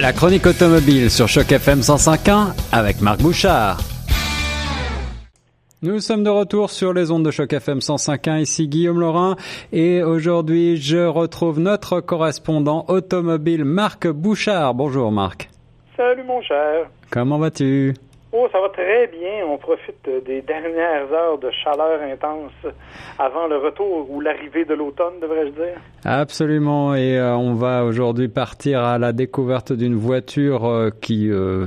La chronique automobile sur Choc FM 105.1 avec Marc Bouchard. Nous sommes de retour sur les ondes de Choc FM 105.1, ici Guillaume Laurin, et aujourd'hui je retrouve notre correspondant automobile Marc Bouchard. Bonjour Marc. Salut mon cher. Comment vas-tu? Oh, ça va très bien. On profite des dernières heures de chaleur intense avant le retour ou l'arrivée de l'automne, devrais-je dire. Absolument. Et euh, on va aujourd'hui partir à la découverte d'une voiture euh, qui euh,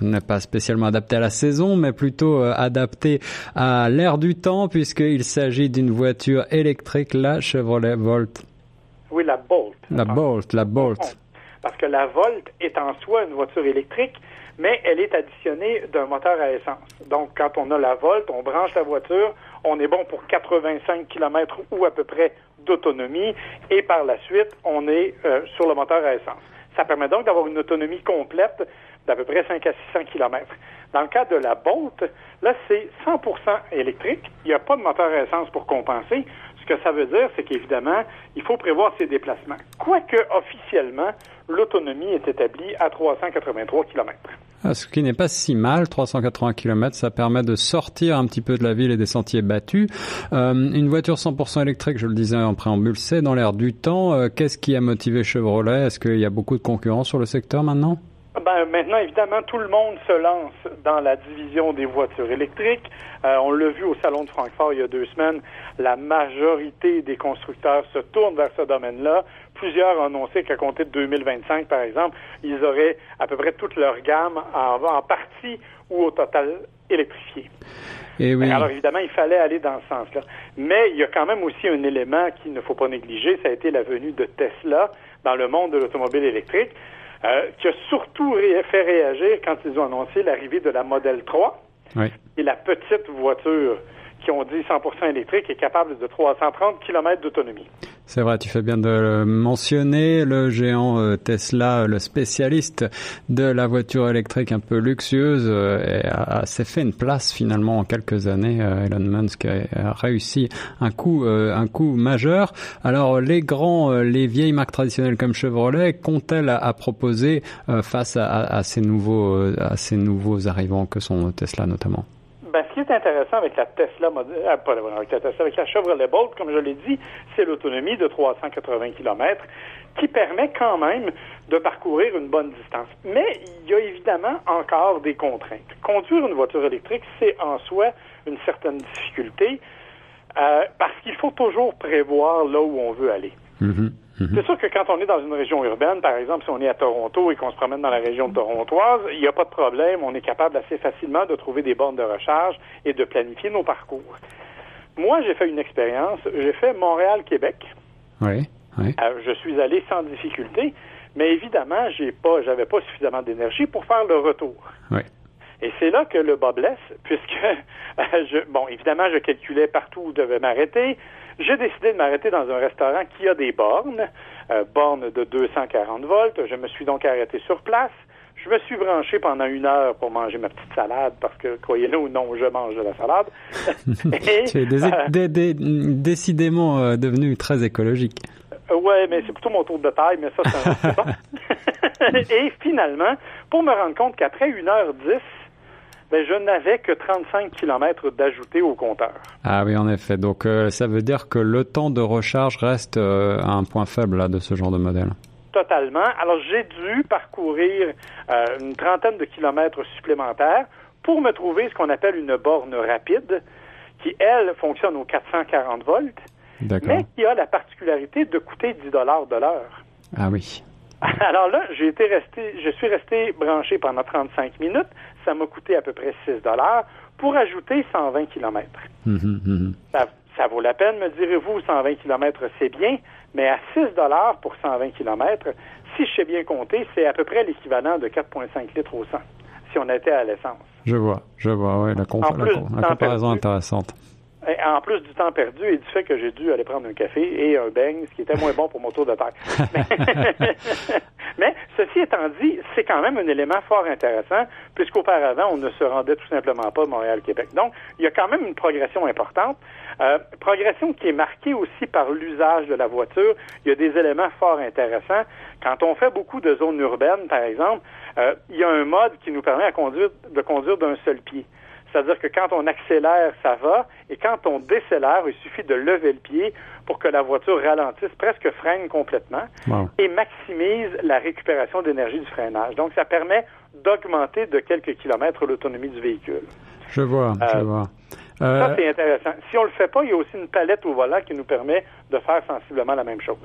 n'est pas spécialement adaptée à la saison, mais plutôt adaptée à l'air du temps, puisqu'il s'agit d'une voiture électrique, la Chevrolet Volt. Oui, la Bolt. La Bolt, la Bolt. Parce que la Volt est en soi une voiture électrique, mais elle est additionnée d'un moteur à essence. Donc, quand on a la Volt, on branche la voiture, on est bon pour 85 km ou à peu près d'autonomie, et par la suite, on est euh, sur le moteur à essence. Ça permet donc d'avoir une autonomie complète d'à peu près 5 à 600 km. Dans le cas de la Bolt, là, c'est 100% électrique. Il n'y a pas de moteur à essence pour compenser. Ce que ça veut dire, c'est qu'évidemment, il faut prévoir ses déplacements. Quoique, officiellement, l'autonomie est établie à 383 km. Ah, ce qui n'est pas si mal, 380 km, ça permet de sortir un petit peu de la ville et des sentiers battus. Euh, une voiture 100% électrique, je le disais en préambule, c'est dans l'air du temps. Euh, qu'est-ce qui a motivé Chevrolet? Est-ce qu'il y a beaucoup de concurrence sur le secteur maintenant? Ben, maintenant, évidemment, tout le monde se lance dans la division des voitures électriques. Euh, on l'a vu au Salon de Francfort il y a deux semaines. La majorité des constructeurs se tournent vers ce domaine-là. Plusieurs ont annoncé qu'à compter de 2025, par exemple, ils auraient à peu près toute leur gamme en, en partie ou au total électrifiée. Et eh oui. Alors évidemment, il fallait aller dans ce sens-là. Mais il y a quand même aussi un élément qu'il ne faut pas négliger, ça a été la venue de Tesla dans le monde de l'automobile électrique. Euh, qui a surtout fait réagir quand ils ont annoncé l'arrivée de la Model 3, oui. et la petite voiture qui ont dit 100% électrique est capable de 330 km d'autonomie. C'est vrai, tu fais bien de le mentionner. Le géant euh, Tesla, le spécialiste de la voiture électrique un peu luxueuse, euh, s'est fait une place finalement en quelques années. Euh, Elon Musk a, réussi un coup, un coup majeur. Alors les grands, les vieilles marques traditionnelles comme Chevrolet, qu'ont-elles à, proposer face à, à, ces nouveaux, à ces nouveaux arrivants que sont Tesla notamment? Ben, ce qui est intéressant avec la Tesla, euh, pas avec la Tesla, avec la Chevrolet Bolt, comme je l'ai dit, c'est l'autonomie de 380 km qui permet quand même de parcourir une bonne distance. Mais il y a évidemment encore des contraintes. Conduire une voiture électrique, c'est en soi une certaine difficulté euh, parce qu'il faut toujours prévoir là où on veut aller. Mm-hmm. Mhm. C'est sûr que quand on est dans une région urbaine, par exemple, si on est à Toronto et qu'on se promène dans la région torontoise, il n'y a pas de problème. On est capable assez facilement de trouver des bornes de recharge et de planifier nos parcours. Moi, j'ai fait une expérience. J'ai fait Montréal-Québec. Oui, oui. Euh, je suis allé sans difficulté, mais évidemment, j'ai pas, j'avais pas suffisamment d'énergie pour faire le retour. Oui. Et c'est là que le bas blesse, puisque, je, bon, évidemment, je calculais partout où je devais m'arrêter. J'ai décidé de m'arrêter dans un restaurant qui a des bornes, euh, bornes de 240 volts. Je me suis donc arrêté sur place. Je me suis branché pendant une heure pour manger ma petite salade parce que, croyez-le ou non, je mange de la salade. tu es euh, décidément euh, devenu très écologique. Oui, mais c'est plutôt mon tour de taille, mais ça, c'est. Et finalement, pour me rendre compte qu'après une heure dix, ben, je n'avais que 35 km d'ajouter au compteur. Ah oui, en effet. Donc, euh, ça veut dire que le temps de recharge reste euh, un point faible là, de ce genre de modèle. Totalement. Alors, j'ai dû parcourir euh, une trentaine de kilomètres supplémentaires pour me trouver ce qu'on appelle une borne rapide qui, elle, fonctionne aux 440 volts, mais qui a la particularité de coûter 10 dollars de l'heure. Ah oui. Alors là, j'ai été resté, je suis resté branché pendant 35 minutes. Ça m'a coûté à peu près 6 dollars pour ajouter 120 kilomètres. Mhm, mhm. ça, vaut la peine, me direz-vous, 120 kilomètres, c'est bien, mais à 6 dollars pour 120 kilomètres, si je sais bien compter, c'est à peu près l'équivalent de 4,5 litres au 100 si on était à l'essence. Je vois, je vois, oui, la, la comparaison intéressante en plus du temps perdu et du fait que j'ai dû aller prendre un café et un beigne, ce qui était moins bon pour mon tour de terre. Mais, ceci Ceci étant dit, c'est quand même un élément fort intéressant, puisqu'auparavant, on ne se rendait tout simplement pas Montréal-Québec. Donc, il y a quand même une progression importante. Euh, progression qui est marquée aussi par l'usage de la voiture. Il y a des éléments fort intéressants. Quand on fait beaucoup de zones urbaines, par exemple, euh, il y a un mode qui nous permet à conduire, de conduire d'un seul pied. C'est-à-dire que quand on accélère, ça va, et quand on décélère, il suffit de lever le pied pour que la voiture ralentisse, presque freine complètement, et maximise la récupération d'énergie du freinage. Donc, ça permet d'augmenter de quelques kilomètres l'autonomie du véhicule. Je vois, je euh, vois. Ça, euh, c'est intéressant. Si on le fait pas, il y a aussi une palette au volant qui nous permet de faire sensiblement la même chose.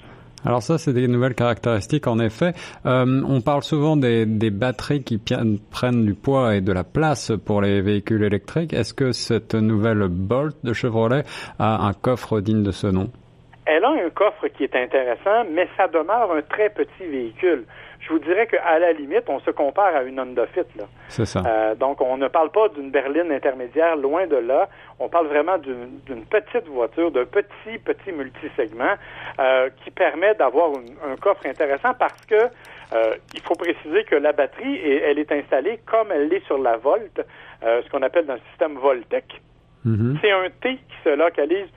Alors ça, c'est des nouvelles caractéristiques en effet. Euh, on parle souvent des, des, batteries qui prennent du poids et de la place pour les véhicules électriques. Est-ce que cette nouvelle Bolt de Chevrolet a un coffre digne de ce nom? Elle a un coffre qui est intéressant, mais ça demeure un très petit véhicule je vous dirais qu'à la limite, on se compare à une Honda Fit. Là. C'est ça. Euh, donc, on ne parle pas d'une berline intermédiaire, loin de là. On parle vraiment d'une petite voiture, d'un petit, petit multisegment euh, qui permet d'avoir un coffre intéressant parce que euh, il faut préciser que la batterie, elle est installée comme elle l'est sur la Volt, euh, ce qu'on appelle dans le système Voltec. Mm-hmm. C'est un T qui se localise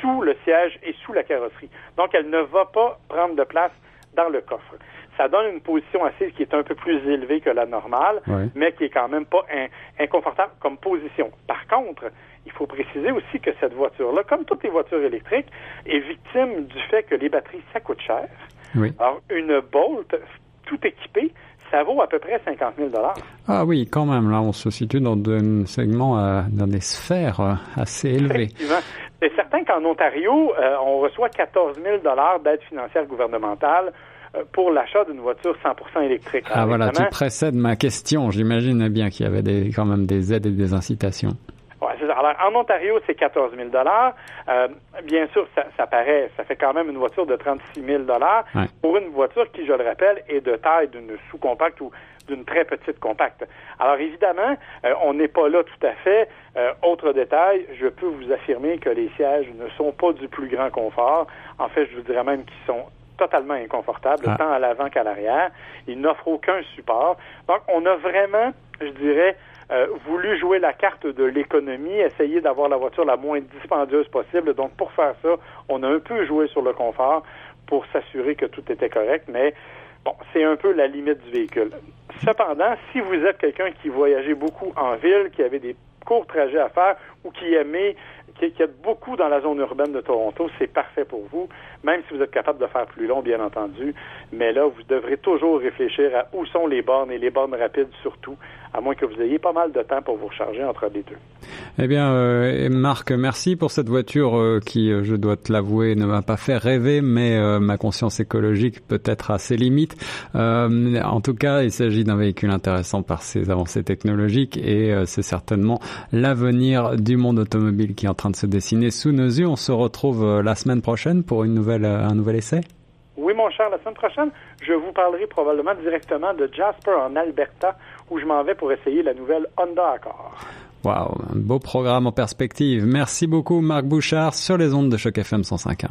sous le siège et sous la carrosserie. Donc, elle ne va pas prendre de place dans le coffre ça donne une position assise qui est un peu plus élevée que la normale, mais qui est quand même pas inconfortable comme position. Par contre, il faut préciser aussi que cette voiture-là, comme toutes les voitures électriques, est victime du fait que les batteries, ça coûte cher. Alors, une Bolt, tout équipée, ça vaut à peu près 50 000 Ah oui, quand même. Là, on se situe dans un segment, euh, dans des sphères euh, assez élevées. C'est certain qu'en Ontario, euh, on reçoit 14 000 d'aide financière gouvernementale pour l'achat d'une voiture 100% électrique. Ah voilà, tu précèdes ma question. J'imagine bien qu'il y avait des, quand même des aides et des incitations. Ouais, Alors, en Ontario, c'est 14 000 euh, Bien sûr, ça, ça, paraît, ça fait quand même une voiture de 36 000 pour une voiture qui, je le rappelle, est de taille d'une sous-compacte ou d'une très petite compacte. Alors évidemment, euh, on n'est pas là tout à fait. Euh, autre détail, je peux vous affirmer que les sièges ne sont pas du plus grand confort. En fait, je vous dirais même qu'ils sont totalement inconfortable, ah. tant à l'avant qu'à l'arrière. Il n'offre aucun support. Donc, on a vraiment, je dirais, euh, voulu jouer la carte de l'économie, essayer d'avoir la voiture la moins dispendieuse possible. Donc, pour faire ça, on a un peu joué sur le confort pour s'assurer que tout était correct, mais bon, c'est un peu la limite du véhicule. Cependant, si vous êtes quelqu'un qui voyageait beaucoup en ville, qui avait des courts trajets à faire ou qui aimait qui, est beaucoup dans la zone urbaine de Toronto, c'est parfait pour vous, même si vous êtes capable de faire plus long, bien entendu. Mais là, vous devrez toujours réfléchir à où sont les bornes et les bornes rapides surtout, à moins que vous ayez pas mal de temps pour vous recharger entre les deux. Eh bien, euh, Marc, merci pour cette voiture euh, qui, euh, je dois te l'avouer, ne m'a pas fait rêver, mais ma conscience écologique peut être à ses limites. en tout cas, il s'agit d'un véhicule intéressant par ses avancées technologiques et c'est certainement l'avenir du monde automobile qui est en train de se dessiner sous nos yeux. On se retrouve la semaine prochaine pour une nouvelle, un nouvel essai. Oui, mon cher, la semaine prochaine, je vous parlerai probablement directement de Jasper en Alberta, où je m'en vais pour essayer la nouvelle Honda Accord. Wow, un beau programme en perspective. Merci beaucoup Marc Bouchard sur les ondes de Choc FM 105.1.